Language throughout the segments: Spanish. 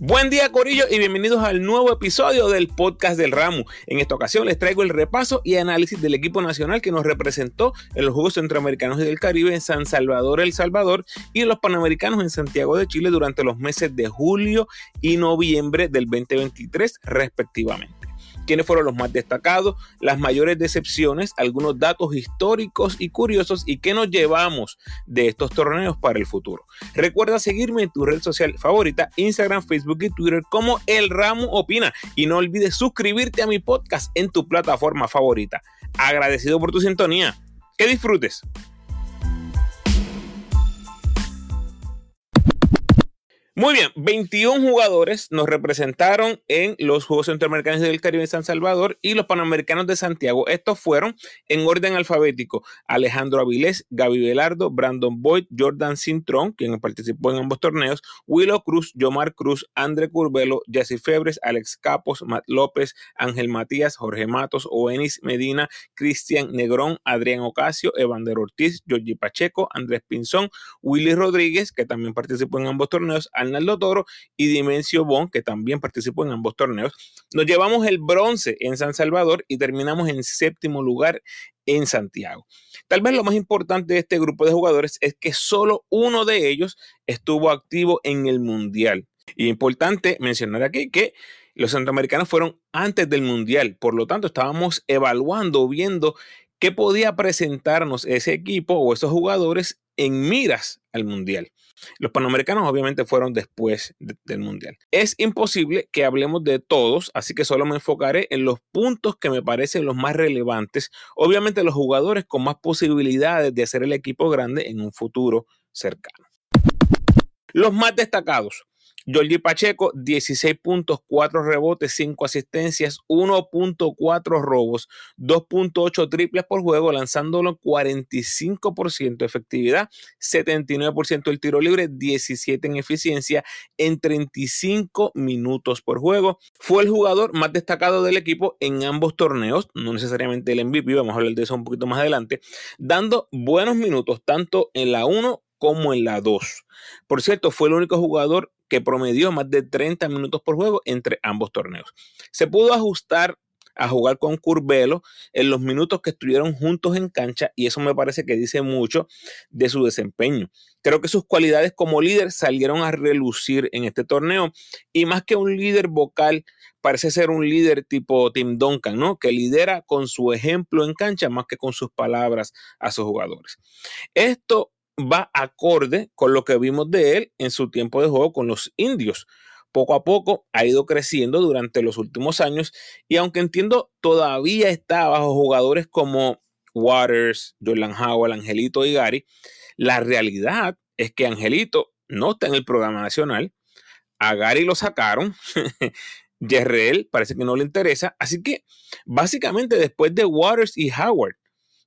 Buen día Corillo y bienvenidos al nuevo episodio del podcast del Ramo. En esta ocasión les traigo el repaso y análisis del equipo nacional que nos representó en los Juegos Centroamericanos y del Caribe en San Salvador, El Salvador y en los Panamericanos en Santiago de Chile durante los meses de julio y noviembre del 2023 respectivamente quiénes fueron los más destacados, las mayores decepciones, algunos datos históricos y curiosos y qué nos llevamos de estos torneos para el futuro. Recuerda seguirme en tu red social favorita, Instagram, Facebook y Twitter como El Ramo Opina y no olvides suscribirte a mi podcast en tu plataforma favorita. Agradecido por tu sintonía. Que disfrutes. Muy bien, 21 jugadores nos representaron en los Juegos Centroamericanos del Caribe en San Salvador y los Panamericanos de Santiago. Estos fueron en orden alfabético. Alejandro Avilés, Gaby Velardo, Brandon Boyd, Jordan Cintrón, quien participó en ambos torneos, Willow Cruz, Yomar Cruz, André Curbelo, Jesse Febres, Alex Capos, Matt López, Ángel Matías, Jorge Matos, Oenis Medina, Cristian Negrón, Adrián Ocasio, Evander Ortiz, Georgie Pacheco, Andrés Pinzón, Willy Rodríguez, que también participó en ambos torneos, Arnaldo Toro y Dimensio Bon, que también participó en ambos torneos. Nos llevamos el bronce en San Salvador y terminamos en séptimo lugar en Santiago. Tal vez lo más importante de este grupo de jugadores es que solo uno de ellos estuvo activo en el Mundial. Y importante mencionar aquí que los centroamericanos fueron antes del Mundial, por lo tanto estábamos evaluando, viendo qué podía presentarnos ese equipo o esos jugadores en miras al Mundial. Los Panamericanos obviamente fueron después del Mundial. Es imposible que hablemos de todos, así que solo me enfocaré en los puntos que me parecen los más relevantes. Obviamente los jugadores con más posibilidades de hacer el equipo grande en un futuro cercano. Los más destacados. Jordi Pacheco, 16 puntos, 4 rebotes, 5 asistencias, 1.4 robos, 2.8 triples por juego, lanzándolo 45% de efectividad, 79% el tiro libre, 17 en eficiencia en 35 minutos por juego. Fue el jugador más destacado del equipo en ambos torneos, no necesariamente el MVP, vamos a hablar de eso un poquito más adelante, dando buenos minutos tanto en la 1 como en la 2. Por cierto, fue el único jugador que promedió más de 30 minutos por juego entre ambos torneos. Se pudo ajustar a jugar con Curvelo en los minutos que estuvieron juntos en cancha y eso me parece que dice mucho de su desempeño. Creo que sus cualidades como líder salieron a relucir en este torneo y más que un líder vocal, parece ser un líder tipo Tim Duncan, ¿no? Que lidera con su ejemplo en cancha más que con sus palabras a sus jugadores. Esto va acorde con lo que vimos de él en su tiempo de juego con los indios. Poco a poco ha ido creciendo durante los últimos años y aunque entiendo todavía está bajo jugadores como Waters, Jordan Howell, Angelito y Gary, la realidad es que Angelito no está en el programa nacional, a Gary lo sacaron, Jerrell parece que no le interesa, así que básicamente después de Waters y Howard,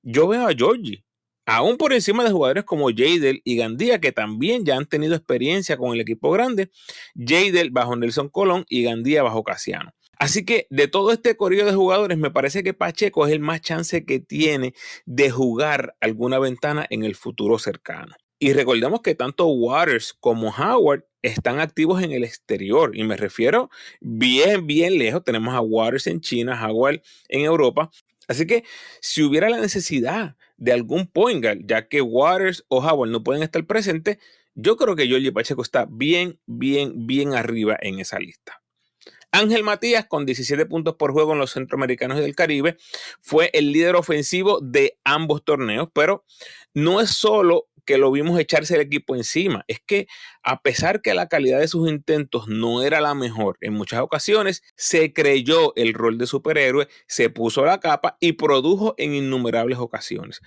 yo veo a Georgie aún por encima de jugadores como Jadel y Gandía, que también ya han tenido experiencia con el equipo grande, Jadel bajo Nelson Colón y Gandía bajo Casiano. Así que de todo este corrido de jugadores, me parece que Pacheco es el más chance que tiene de jugar alguna ventana en el futuro cercano. Y recordemos que tanto Waters como Howard están activos en el exterior. Y me refiero bien, bien lejos. Tenemos a Waters en China, Howard en Europa. Así que si hubiera la necesidad de algún point guard, ya que Waters o Howard no pueden estar presentes, yo creo que Jorge Pacheco está bien, bien, bien arriba en esa lista. Ángel Matías, con 17 puntos por juego en los centroamericanos del Caribe, fue el líder ofensivo de ambos torneos, pero no es solo que lo vimos echarse el equipo encima. Es que a pesar que la calidad de sus intentos no era la mejor en muchas ocasiones, se creyó el rol de superhéroe, se puso la capa y produjo en innumerables ocasiones.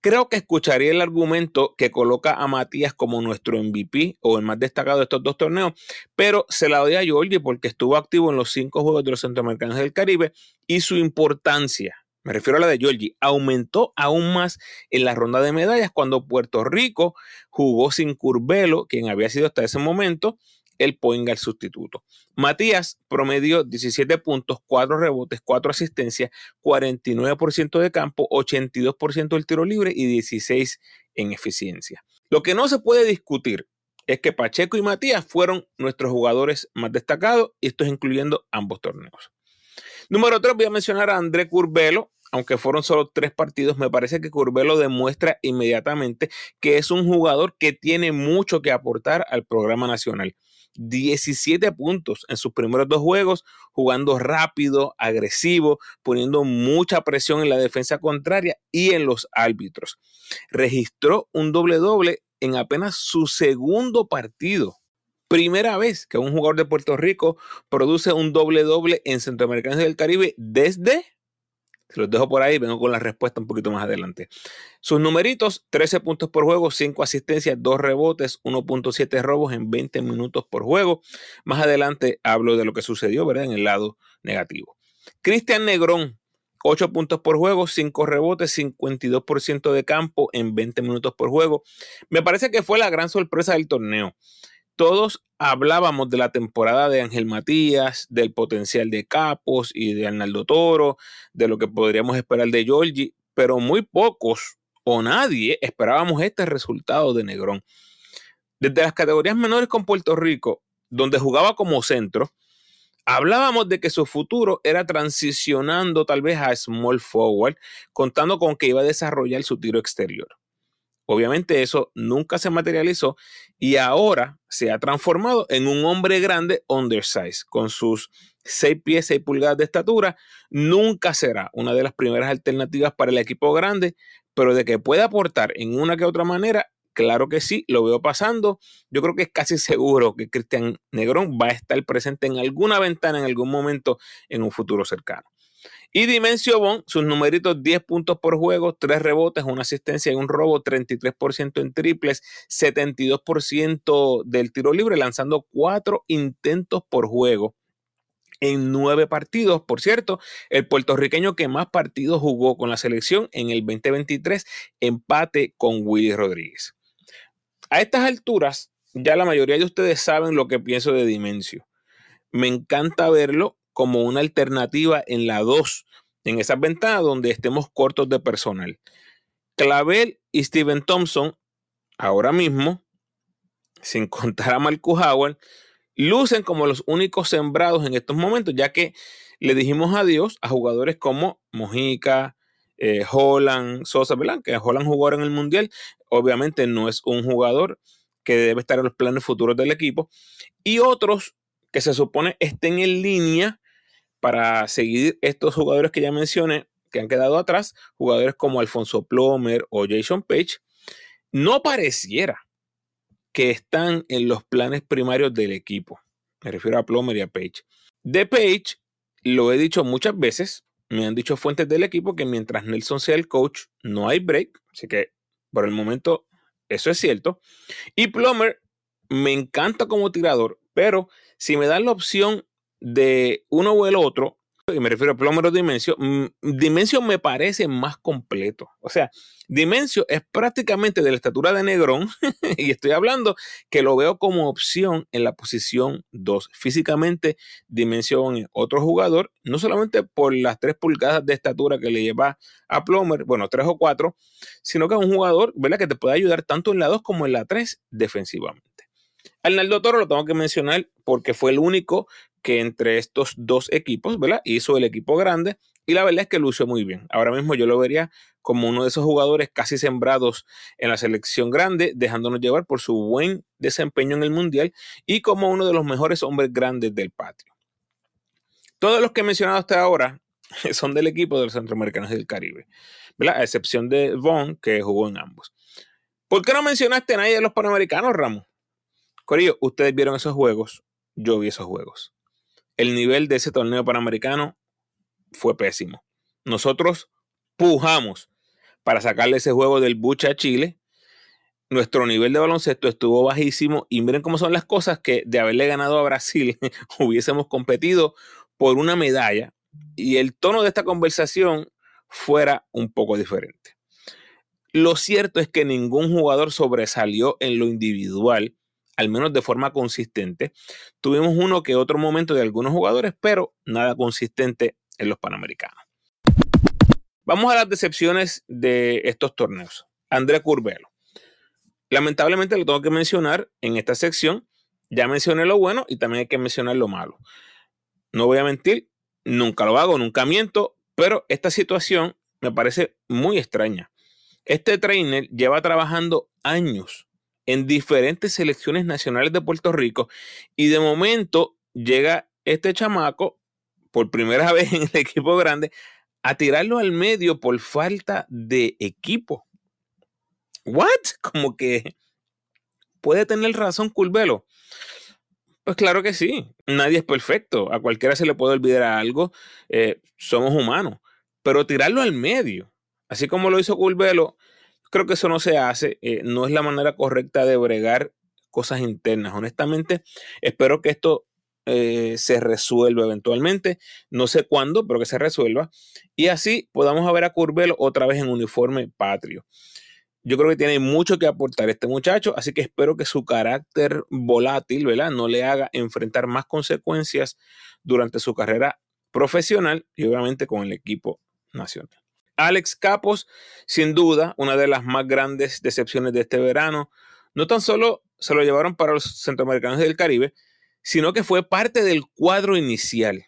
Creo que escucharía el argumento que coloca a Matías como nuestro MVP o el más destacado de estos dos torneos, pero se la doy a Georgie porque estuvo activo en los cinco Juegos de los Centroamericanos del Caribe y su importancia me refiero a la de Georgie, aumentó aún más en la ronda de medallas cuando Puerto Rico jugó sin Curvelo, quien había sido hasta ese momento el point sustituto. Matías promedió 17 puntos, 4 rebotes, 4 asistencias, 49% de campo, 82% del tiro libre y 16 en eficiencia. Lo que no se puede discutir es que Pacheco y Matías fueron nuestros jugadores más destacados, y esto es incluyendo ambos torneos. Número 3, voy a mencionar a André Curbelo, aunque fueron solo tres partidos, me parece que Curbelo demuestra inmediatamente que es un jugador que tiene mucho que aportar al programa nacional. 17 puntos en sus primeros dos juegos, jugando rápido, agresivo, poniendo mucha presión en la defensa contraria y en los árbitros. Registró un doble doble en apenas su segundo partido. Primera vez que un jugador de Puerto Rico produce un doble doble en Centroamericanos del Caribe desde se los dejo por ahí, vengo con la respuesta un poquito más adelante. Sus numeritos, 13 puntos por juego, 5 asistencias, 2 rebotes, 1.7 robos en 20 minutos por juego. Más adelante hablo de lo que sucedió, ¿verdad? En el lado negativo. Cristian Negrón, 8 puntos por juego, 5 rebotes, 52% de campo en 20 minutos por juego. Me parece que fue la gran sorpresa del torneo todos hablábamos de la temporada de Ángel Matías, del potencial de Capos y de Arnaldo Toro, de lo que podríamos esperar de Giorgi, pero muy pocos o nadie esperábamos este resultado de Negrón. Desde las categorías menores con Puerto Rico, donde jugaba como centro, hablábamos de que su futuro era transicionando tal vez a small forward, contando con que iba a desarrollar su tiro exterior. Obviamente eso nunca se materializó y ahora se ha transformado en un hombre grande undersize con sus 6 pies, 6 pulgadas de estatura. Nunca será una de las primeras alternativas para el equipo grande, pero de que puede aportar en una que otra manera, claro que sí, lo veo pasando. Yo creo que es casi seguro que Cristian Negrón va a estar presente en alguna ventana en algún momento en un futuro cercano. Y Dimensio Bon, sus numeritos 10 puntos por juego, 3 rebotes, una asistencia y un robo, 33% en triples, 72% del tiro libre, lanzando 4 intentos por juego en 9 partidos. Por cierto, el puertorriqueño que más partidos jugó con la selección en el 2023, empate con Willy Rodríguez. A estas alturas, ya la mayoría de ustedes saben lo que pienso de Dimensio. Me encanta verlo como una alternativa en la 2, en esas ventanas donde estemos cortos de personal. Clavel y Steven Thompson, ahora mismo, sin contar a Marcus Howard, lucen como los únicos sembrados en estos momentos, ya que le dijimos adiós a jugadores como Mojica, eh, Holland, Sosa, ¿verdad? Que Holland jugó en el Mundial. Obviamente no es un jugador que debe estar en los planes futuros del equipo. Y otros que se supone estén en línea para seguir estos jugadores que ya mencioné, que han quedado atrás, jugadores como Alfonso Plomer o Jason Page, no pareciera que están en los planes primarios del equipo. Me refiero a Plomer y a Page. De Page, lo he dicho muchas veces, me han dicho fuentes del equipo que mientras Nelson sea el coach, no hay break. Así que por el momento eso es cierto. Y Plomer me encanta como tirador, pero si me dan la opción de uno o el otro, y me refiero a Plumero Dimensio, mm, Dimensio me parece más completo. O sea, Dimensio es prácticamente de la estatura de Negrón, y estoy hablando que lo veo como opción en la posición 2. Físicamente, Dimensio es otro jugador, no solamente por las 3 pulgadas de estatura que le lleva a Plomer, bueno, 3 o 4, sino que es un jugador ¿verdad? que te puede ayudar tanto en la 2 como en la 3 defensivamente. Arnaldo Toro lo tengo que mencionar porque fue el único que entre estos dos equipos, ¿verdad? Hizo el equipo grande y la verdad es que lució muy bien. Ahora mismo yo lo vería como uno de esos jugadores casi sembrados en la selección grande, dejándonos llevar por su buen desempeño en el Mundial y como uno de los mejores hombres grandes del patio. Todos los que he mencionado hasta ahora son del equipo de los centroamericanos del Caribe, ¿verdad? A excepción de Vaughn, que jugó en ambos. ¿Por qué no mencionaste a nadie de los panamericanos, Ramos? Corillo, ustedes vieron esos juegos, yo vi esos juegos el nivel de ese torneo panamericano fue pésimo. Nosotros pujamos para sacarle ese juego del Bucha a Chile. Nuestro nivel de baloncesto estuvo bajísimo y miren cómo son las cosas que de haberle ganado a Brasil hubiésemos competido por una medalla y el tono de esta conversación fuera un poco diferente. Lo cierto es que ningún jugador sobresalió en lo individual al menos de forma consistente. Tuvimos uno que otro momento de algunos jugadores, pero nada consistente en los Panamericanos. Vamos a las decepciones de estos torneos. André Curbelo. lamentablemente lo tengo que mencionar en esta sección. Ya mencioné lo bueno y también hay que mencionar lo malo. No voy a mentir, nunca lo hago, nunca miento, pero esta situación me parece muy extraña. Este trainer lleva trabajando años en diferentes selecciones nacionales de Puerto Rico y de momento llega este chamaco por primera vez en el equipo grande a tirarlo al medio por falta de equipo. ¿What? Como que puede tener razón Culvelo. Pues claro que sí, nadie es perfecto, a cualquiera se le puede olvidar algo, eh, somos humanos, pero tirarlo al medio, así como lo hizo Culvelo, creo que eso no se hace, eh, no es la manera correcta de bregar cosas internas. Honestamente, espero que esto eh, se resuelva eventualmente, no sé cuándo, pero que se resuelva, y así podamos ver a Curvelo otra vez en uniforme patrio. Yo creo que tiene mucho que aportar este muchacho, así que espero que su carácter volátil, ¿verdad? No le haga enfrentar más consecuencias durante su carrera profesional y obviamente con el equipo nacional. Alex Capos, sin duda, una de las más grandes decepciones de este verano. No tan solo se lo llevaron para los centroamericanos del Caribe, sino que fue parte del cuadro inicial.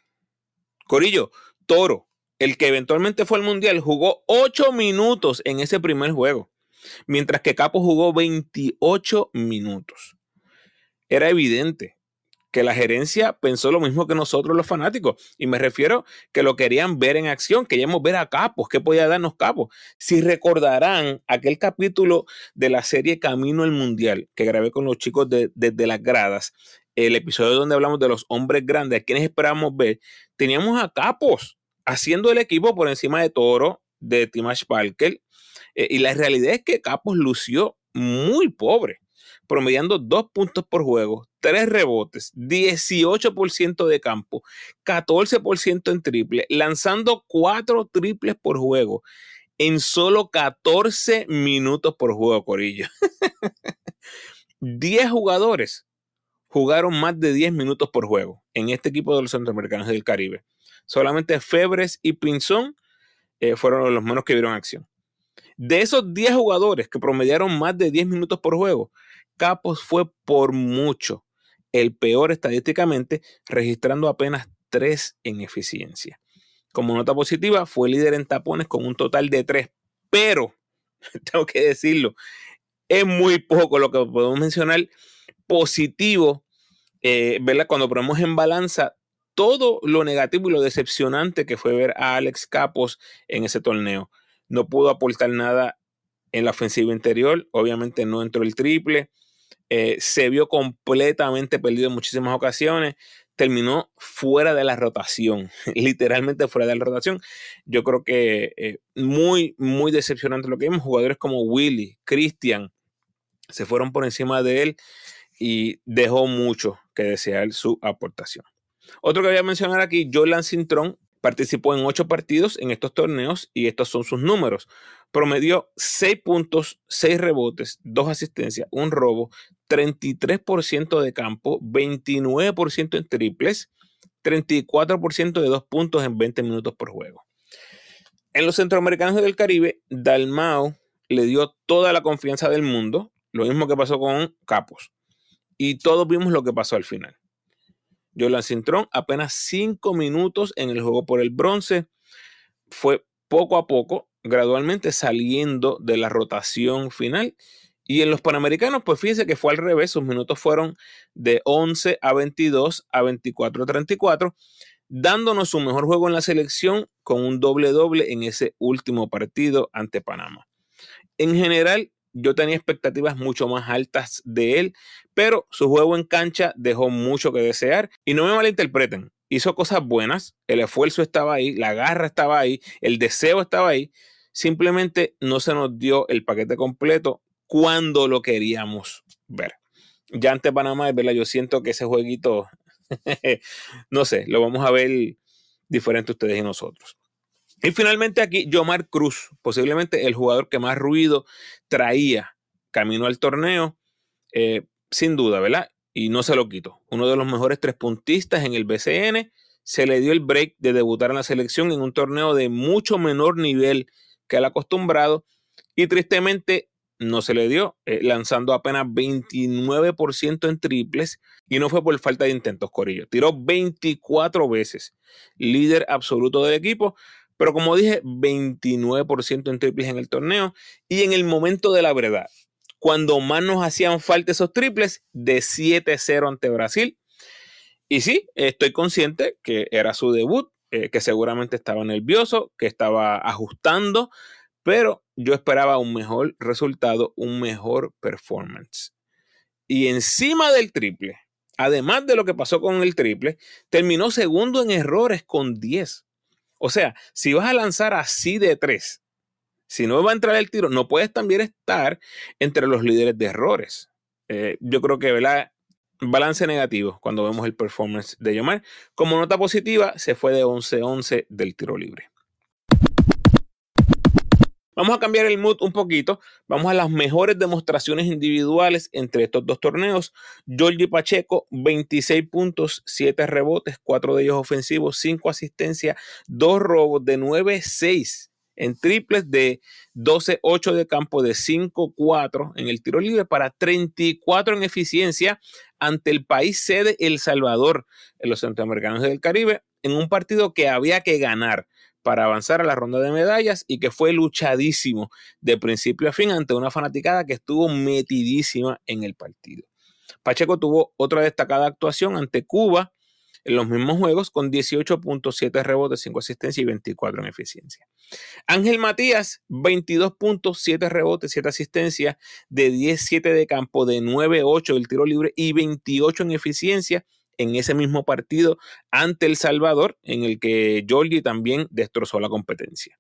Corillo, Toro, el que eventualmente fue al Mundial, jugó 8 minutos en ese primer juego, mientras que Capos jugó 28 minutos. Era evidente que la gerencia pensó lo mismo que nosotros los fanáticos. Y me refiero que lo querían ver en acción, queríamos ver a Capos, qué podía darnos Capos. Si recordarán aquel capítulo de la serie Camino al Mundial que grabé con los chicos desde de, las gradas, el episodio donde hablamos de los hombres grandes, a quienes esperábamos ver, teníamos a Capos haciendo el equipo por encima de Toro, de Timash Parker. Eh, y la realidad es que Capos lució muy pobre promediando dos puntos por juego, tres rebotes, 18% de campo, 14% en triple, lanzando cuatro triples por juego en solo 14 minutos por juego, Corillo. 10 jugadores jugaron más de 10 minutos por juego en este equipo de los centroamericanos del Caribe. Solamente Febres y Pinzón eh, fueron los menos que vieron acción. De esos 10 jugadores que promediaron más de 10 minutos por juego, Capos fue por mucho el peor estadísticamente, registrando apenas 3 en eficiencia. Como nota positiva, fue líder en tapones con un total de 3, pero, tengo que decirlo, es muy poco lo que podemos mencionar positivo, eh, ¿verdad? Cuando ponemos en balanza todo lo negativo y lo decepcionante que fue ver a Alex Capos en ese torneo. No pudo aportar nada en la ofensiva interior, obviamente no entró el triple, eh, se vio completamente perdido en muchísimas ocasiones, terminó fuera de la rotación, literalmente fuera de la rotación. Yo creo que eh, muy, muy decepcionante lo que vimos. Jugadores como Willy, Christian, se fueron por encima de él y dejó mucho que desear su aportación. Otro que voy a mencionar aquí, Jordan Cintrón, participó en ocho partidos en estos torneos y estos son sus números. Promedió 6 puntos, 6 rebotes, 2 asistencias, un robo, 33% de campo, 29% en triples, 34% de 2 puntos en 20 minutos por juego. En los centroamericanos del Caribe, Dalmao le dio toda la confianza del mundo, lo mismo que pasó con Capos. Y todos vimos lo que pasó al final. Jolan Cintrón, apenas 5 minutos en el juego por el bronce, fue poco a poco, gradualmente saliendo de la rotación final y en los Panamericanos, pues fíjense que fue al revés, sus minutos fueron de 11 a 22 a 24 a 34, dándonos su mejor juego en la selección con un doble doble en ese último partido ante Panamá. En general, yo tenía expectativas mucho más altas de él, pero su juego en cancha dejó mucho que desear y no me malinterpreten, hizo cosas buenas, el esfuerzo estaba ahí, la garra estaba ahí, el deseo estaba ahí, simplemente no se nos dio el paquete completo cuando lo queríamos ver. Ya ante Panamá, ¿verdad? Yo siento que ese jueguito, no sé, lo vamos a ver diferente ustedes y nosotros. Y finalmente aquí, Yomar Cruz, posiblemente el jugador que más ruido traía camino al torneo, eh, sin duda, ¿verdad? Y no se lo quito. Uno de los mejores tres puntistas en el BCN. Se le dio el break de debutar en la selección en un torneo de mucho menor nivel que el acostumbrado. Y tristemente no se le dio, eh, lanzando apenas 29% en triples y no fue por falta de intentos, Corillo. Tiró 24 veces, líder absoluto del equipo, pero como dije, 29% en triples en el torneo y en el momento de la verdad, cuando más nos hacían falta esos triples, de 7-0 ante Brasil. Y sí, estoy consciente que era su debut, eh, que seguramente estaba nervioso, que estaba ajustando, pero yo esperaba un mejor resultado, un mejor performance. Y encima del triple, además de lo que pasó con el triple, terminó segundo en errores con 10. O sea, si vas a lanzar así de 3, si no va a entrar el tiro, no puedes también estar entre los líderes de errores. Eh, yo creo que, ¿verdad? balance negativo cuando vemos el performance de Yomar. Como nota positiva, se fue de 11-11 del tiro libre. Vamos a cambiar el mood un poquito. Vamos a las mejores demostraciones individuales entre estos dos torneos. Georgie Pacheco, 26 puntos, 7 rebotes, 4 de ellos ofensivos, 5 asistencias, 2 robos de 9-6 en triples de 12-8 de campo, de 5-4 en el tiro libre para 34 en eficiencia ante el país sede El Salvador en los centroamericanos del Caribe en un partido que había que ganar para avanzar a la ronda de medallas y que fue luchadísimo de principio a fin ante una fanaticada que estuvo metidísima en el partido. Pacheco tuvo otra destacada actuación ante Cuba en los mismos juegos con 18.7 rebotes, 5 asistencias y 24 en eficiencia. Ángel Matías, 22 puntos, 7 rebotes, 7 asistencias, de 10-7 de campo, de 9-8 del tiro libre y 28 en eficiencia en ese mismo partido ante El Salvador, en el que Georgie también destrozó la competencia.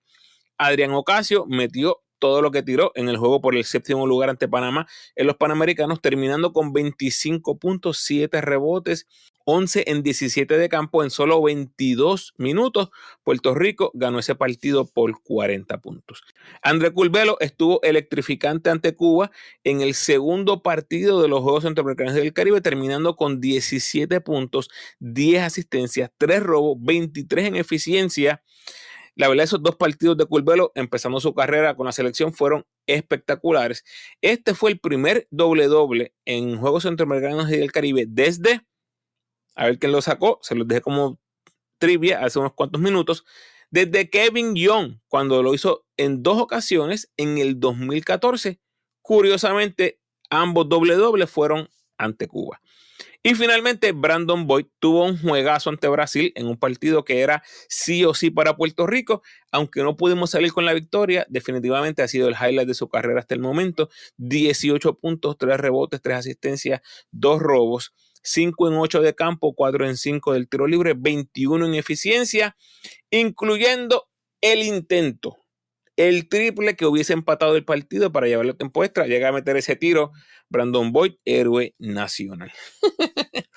Adrián Ocasio metió todo lo que tiró en el juego por el séptimo lugar ante Panamá en los Panamericanos, terminando con 25.7 rebotes, 11 en 17 de campo en solo 22 minutos. Puerto Rico ganó ese partido por 40 puntos. André Culvelo estuvo electrificante ante Cuba en el segundo partido de los Juegos Centroamericanos del Caribe, terminando con 17 puntos, 10 asistencias, 3 robos, 23 en eficiencia. La verdad, esos dos partidos de Culvelo, empezando su carrera con la selección, fueron espectaculares. Este fue el primer doble-doble en Juegos Centroamericanos del Caribe desde a ver quién lo sacó, se los dejé como trivia hace unos cuantos minutos, desde Kevin Young, cuando lo hizo en dos ocasiones en el 2014. Curiosamente, ambos doble doble fueron ante Cuba. Y finalmente, Brandon Boyd tuvo un juegazo ante Brasil en un partido que era sí o sí para Puerto Rico. Aunque no pudimos salir con la victoria, definitivamente ha sido el highlight de su carrera hasta el momento. 18 puntos, 3 rebotes, 3 asistencias, 2 robos. 5 en 8 de campo, 4 en 5 del tiro libre, 21 en eficiencia, incluyendo el intento, el triple que hubiese empatado el partido para llevarlo a tiempo extra. Llega a meter ese tiro Brandon Boyd, héroe nacional.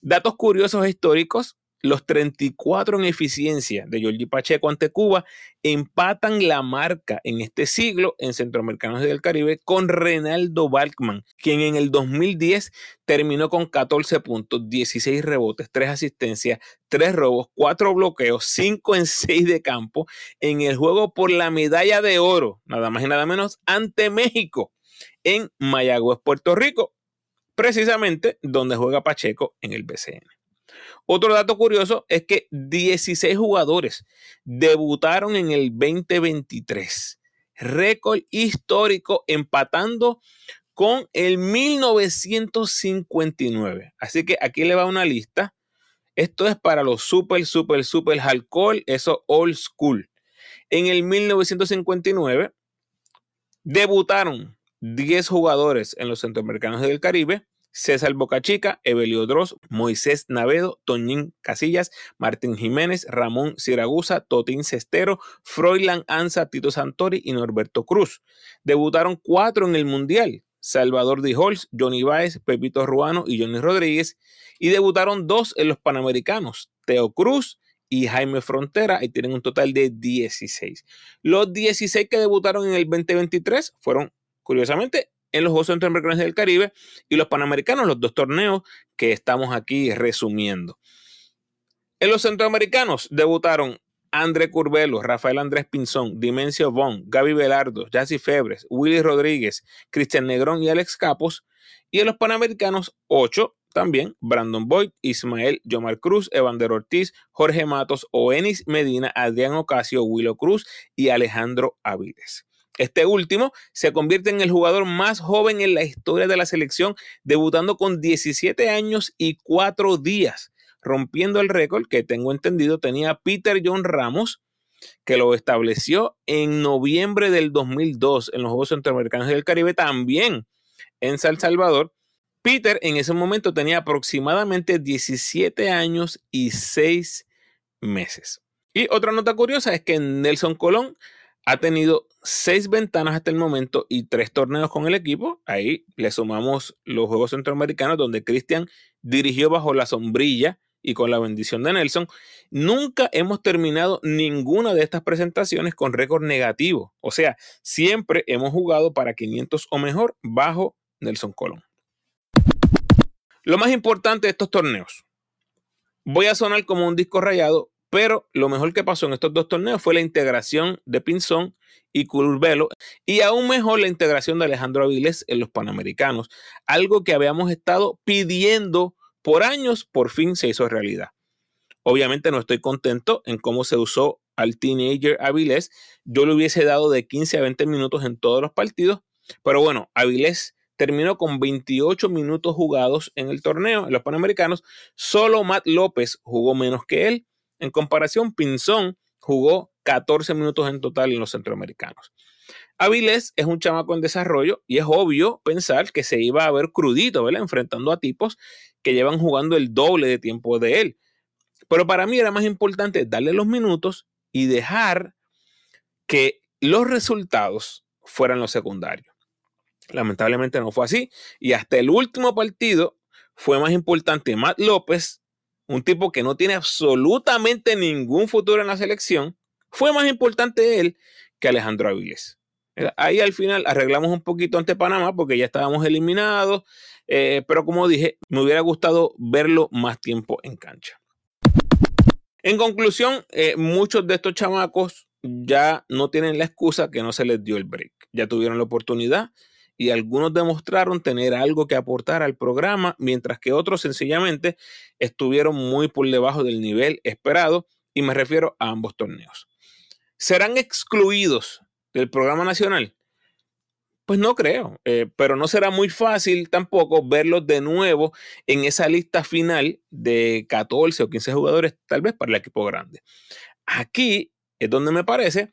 Datos curiosos históricos los 34 en eficiencia de Georgie Pacheco ante Cuba empatan la marca en este siglo en Centroamericanos del Caribe con Renaldo Balkman, quien en el 2010 terminó con 14 puntos, 16 rebotes, 3 asistencias, 3 robos, 4 bloqueos, 5 en 6 de campo en el juego por la medalla de oro, nada más y nada menos, ante México en Mayagüez, Puerto Rico, precisamente donde juega Pacheco en el BCN. Otro dato curioso es que 16 jugadores debutaron en el 2023. Récord histórico empatando con el 1959. Así que aquí le va una lista. Esto es para los super, super, super alcohol, eso old school. En el 1959 debutaron 10 jugadores en los centroamericanos del Caribe César Bocachica, Evelio Dross, Moisés Navedo, Toñín Casillas, Martín Jiménez, Ramón Siragusa, Totín Cestero, Froilán Anza, Tito Santori y Norberto Cruz. Debutaron cuatro en el Mundial, Salvador Dijols, Johnny Baez, Pepito Ruano y Johnny Rodríguez. Y debutaron dos en los Panamericanos, Teo Cruz y Jaime Frontera, y tienen un total de 16. Los 16 que debutaron en el 2023 fueron, curiosamente, en los Juegos Centroamericanos del Caribe y los Panamericanos, los dos torneos que estamos aquí resumiendo. En los Centroamericanos debutaron André Curbelo, Rafael Andrés Pinzón, Dimencio Von, Gaby Velardo, Jassy Febres, Willy Rodríguez, Cristian Negrón y Alex Capos. Y en los Panamericanos, 8 también Brandon Boyd, Ismael Yomar Cruz, Evander Ortiz, Jorge Matos, Oenis Medina, Adrián Ocasio, Willow Cruz y Alejandro Aviles. Este último se convierte en el jugador más joven en la historia de la selección, debutando con 17 años y 4 días, rompiendo el récord que tengo entendido tenía Peter John Ramos, que lo estableció en noviembre del 2002 en los Juegos Centroamericanos del Caribe, también en San Salvador, Peter en ese momento tenía aproximadamente 17 años y 6 meses. Y otra nota curiosa es que Nelson Colón ha tenido seis ventanas hasta el momento y tres torneos con el equipo. Ahí le sumamos los Juegos Centroamericanos donde Cristian dirigió bajo la sombrilla y con la bendición de Nelson. Nunca hemos terminado ninguna de estas presentaciones con récord negativo. O sea, siempre hemos jugado para 500 o mejor bajo Nelson Colón. Lo más importante de estos torneos. Voy a sonar como un disco rayado, pero lo mejor que pasó en estos dos torneos fue la integración de Pinzón y Curbelo y aún mejor la integración de Alejandro Avilés en los Panamericanos, algo que habíamos estado pidiendo por años, por fin se hizo realidad. Obviamente no estoy contento en cómo se usó al teenager Avilés. Yo le hubiese dado de 15 a 20 minutos en todos los partidos, pero bueno, Avilés terminó con 28 minutos jugados en el torneo, en los Panamericanos. Solo Matt López jugó menos que él. En comparación, Pinzón jugó 14 minutos en total en los centroamericanos. Avilés es un chamaco en desarrollo y es obvio pensar que se iba a ver crudito, ¿verdad? Enfrentando a tipos que llevan jugando el doble de tiempo de él. Pero para mí era más importante darle los minutos y dejar que los resultados fueran los secundarios. Lamentablemente no fue así. Y hasta el último partido fue más importante Matt López, un tipo que no tiene absolutamente ningún futuro en la selección, fue más importante él que Alejandro Aviles. Ahí al final arreglamos un poquito ante Panamá porque ya estábamos eliminados, eh, pero como dije, me hubiera gustado verlo más tiempo en cancha. En conclusión, eh, muchos de estos chamacos ya no tienen la excusa que no se les dio el break. Ya tuvieron la oportunidad y algunos demostraron tener algo que aportar al programa, mientras que otros sencillamente estuvieron muy por debajo del nivel esperado, y me refiero a ambos torneos. ¿Serán excluidos del programa nacional? Pues no creo, eh, pero no será muy fácil tampoco verlos de nuevo en esa lista final de 14 o 15 jugadores, tal vez para el equipo grande. Aquí es donde me parece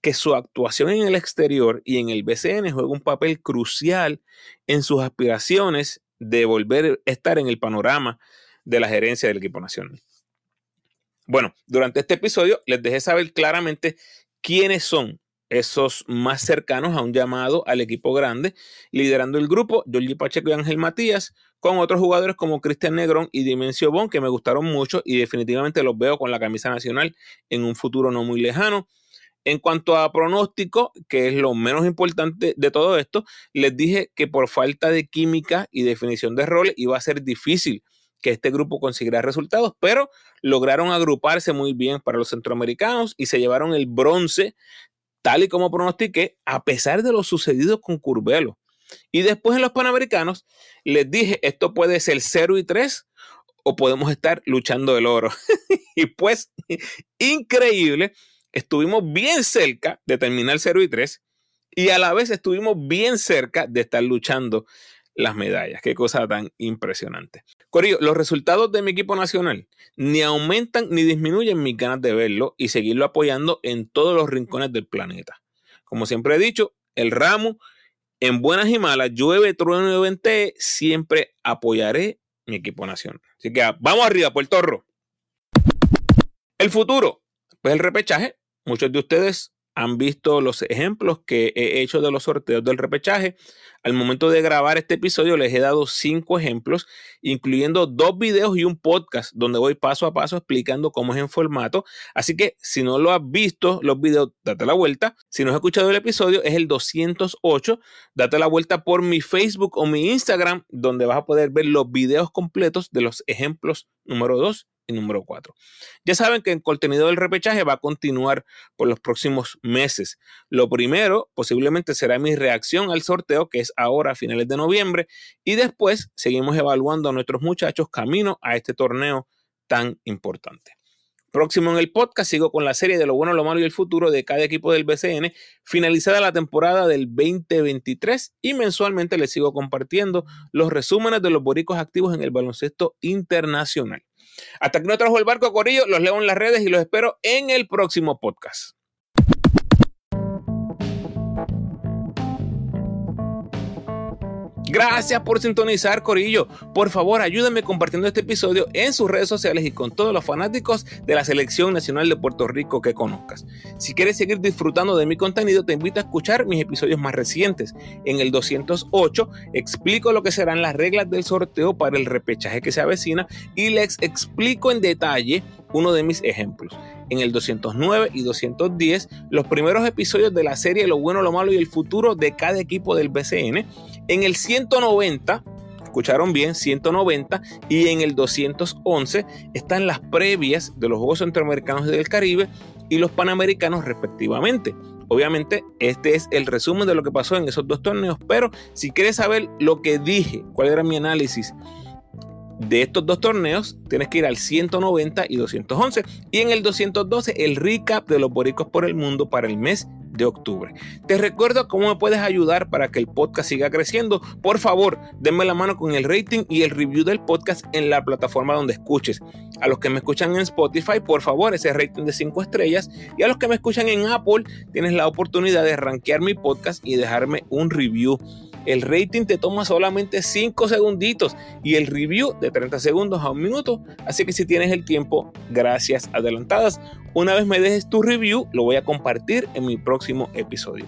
que su actuación en el exterior y en el BCN juega un papel crucial en sus aspiraciones de volver a estar en el panorama de la gerencia del equipo nacional. Bueno, durante este episodio les dejé saber claramente quiénes son esos más cercanos a un llamado al equipo grande, liderando el grupo Jorge Pacheco y Ángel Matías, con otros jugadores como Cristian Negrón y Dimensio Bon, que me gustaron mucho y definitivamente los veo con la camisa nacional en un futuro no muy lejano. En cuanto a pronóstico, que es lo menos importante de todo esto, les dije que por falta de química y definición de roles iba a ser difícil que este grupo consiguiera resultados, pero lograron agruparse muy bien para los centroamericanos y se llevaron el bronce tal y como pronostiqué, a pesar de lo sucedido con Curbelo. Y después en los Panamericanos les dije, esto puede ser 0 y 3 o podemos estar luchando el oro. y pues, increíble, estuvimos bien cerca de terminar 0 y 3 y a la vez estuvimos bien cerca de estar luchando las medallas. Qué cosa tan impresionante. Corillo, los resultados de mi equipo nacional ni aumentan ni disminuyen mis ganas de verlo y seguirlo apoyando en todos los rincones del planeta. Como siempre he dicho, el ramo en buenas y malas, llueve, trueno y vente, siempre apoyaré mi equipo nacional. Así que vamos arriba, Puerto Rico. El futuro, pues el repechaje Muchos de ustedes han visto los ejemplos que he hecho de los sorteos del repechaje. Al momento de grabar este episodio les he dado cinco ejemplos, incluyendo dos videos y un podcast donde voy paso a paso explicando cómo es en formato. Así que si no lo has visto, los videos, date la vuelta. Si no has escuchado el episodio, es el 208. Date la vuelta por mi Facebook o mi Instagram, donde vas a poder ver los videos completos de los ejemplos número 2 y número 4. Ya saben que el contenido del repechaje va a continuar por los próximos meses. Lo primero posiblemente será mi reacción al sorteo, que es ahora a finales de noviembre, y después seguimos evaluando a nuestros muchachos camino a este torneo tan importante. Próximo en el podcast sigo con la serie de lo bueno, lo malo y el futuro de cada equipo del BCN, finalizada la temporada del 2023 y mensualmente les sigo compartiendo los resúmenes de los boricos activos en el baloncesto internacional. Hasta que no trajo el barco Corillo, los leo en las redes y los espero en el próximo podcast. Gracias por sintonizar, Corillo. Por favor, ayúdenme compartiendo este episodio en sus redes sociales y con todos los fanáticos de la Selección Nacional de Puerto Rico que conozcas. Si quieres seguir disfrutando de mi contenido, te invito a escuchar mis episodios más recientes. En el 208 explico lo que serán las reglas del sorteo para el repechaje que se avecina y les explico en detalle uno de mis ejemplos. En el 209 y 210, los primeros episodios de la serie Lo bueno, lo malo y el futuro de cada equipo del BCN. En el 190, escucharon bien, 190 y en el 211 están las previas de los Juegos Centroamericanos del Caribe y los Panamericanos respectivamente. Obviamente, este es el resumen de lo que pasó en esos dos torneos, pero si quieres saber lo que dije, cuál era mi análisis de estos dos torneos, tienes que ir al 190 y 211. Y en el 212, el recap de los boricos por el mundo para el mes de octubre. Te recuerdo cómo me puedes ayudar para que el podcast siga creciendo. Por favor, denme la mano con el rating y el review del podcast en la plataforma donde escuches. A los que me escuchan en Spotify, por favor, ese rating de 5 estrellas. Y a los que me escuchan en Apple, tienes la oportunidad de rankear mi podcast y dejarme un review el rating te toma solamente 5 segunditos y el review de 30 segundos a un minuto. Así que si tienes el tiempo, gracias adelantadas. Una vez me dejes tu review, lo voy a compartir en mi próximo episodio.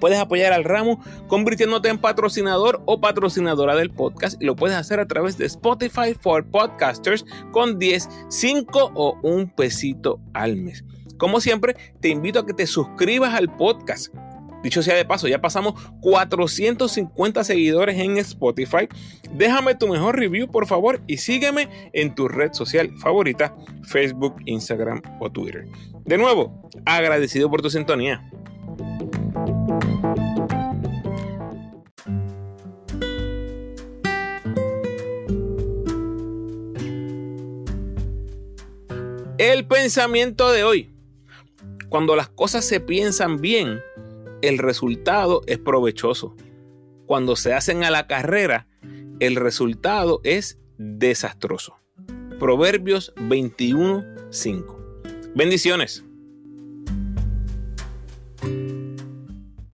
Puedes apoyar al ramo convirtiéndote en patrocinador o patrocinadora del podcast y lo puedes hacer a través de Spotify for Podcasters con 10, 5 o un pesito al mes. Como siempre, te invito a que te suscribas al podcast Dicho sea de paso, ya pasamos 450 seguidores en Spotify. Déjame tu mejor review, por favor, y sígueme en tu red social favorita, Facebook, Instagram o Twitter. De nuevo, agradecido por tu sintonía. El pensamiento de hoy. Cuando las cosas se piensan bien, el resultado es provechoso. Cuando se hacen a la carrera, el resultado es desastroso. Proverbios 21:5. Bendiciones.